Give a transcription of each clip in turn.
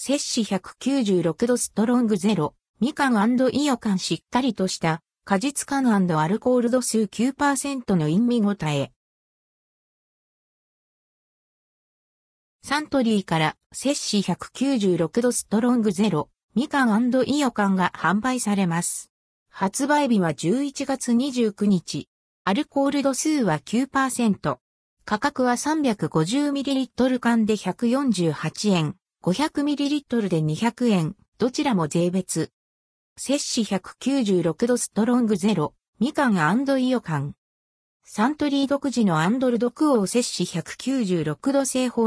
摂氏196度ストロングゼロ、みかんイオカンしっかりとした果実感アルコール度数9%の陰味ごたえ。サントリーから摂氏196度ストロングゼロ、みかんイオカンが販売されます。発売日は11月29日。アルコール度数は9%。価格は 350ml 缶で148円、500ml で200円、どちらも税別。摂氏196度ストロングゼロ、みかんイオカン。サントリー独自のアンドルドクオー摂氏196度製法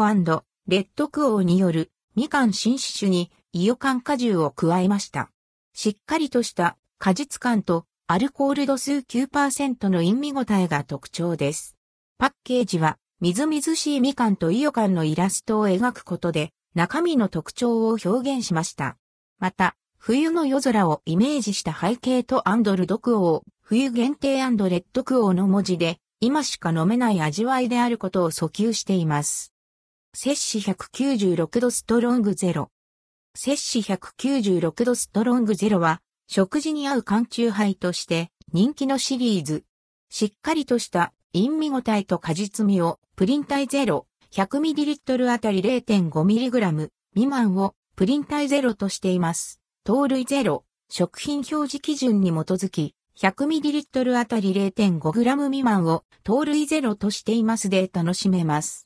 レッドクオーによるみかん新種にイオカン果汁を加えました。しっかりとした果実感とアルコール度数9%の陰味ごたえが特徴です。パッケージは、みずみずしいみかんと伊予柑のイラストを描くことで、中身の特徴を表現しました。また、冬の夜空をイメージした背景とアンドルドクオー、冬限定アンドレッドクオーの文字で、今しか飲めない味わいであることを訴求しています。摂氏196度ストロングゼロ。摂氏196度ストロングゼロは、食事に合う缶チューハイとして人気のシリーズ。しっかりとした陰味ごたえと果実味をプリン体ゼロ 100ml あたり 0.5mg 未満をプリン体ゼロとしています。糖類ゼロ食品表示基準に基づき 100ml あたり 0.5g 未満を糖類ゼロとしていますで楽しめます。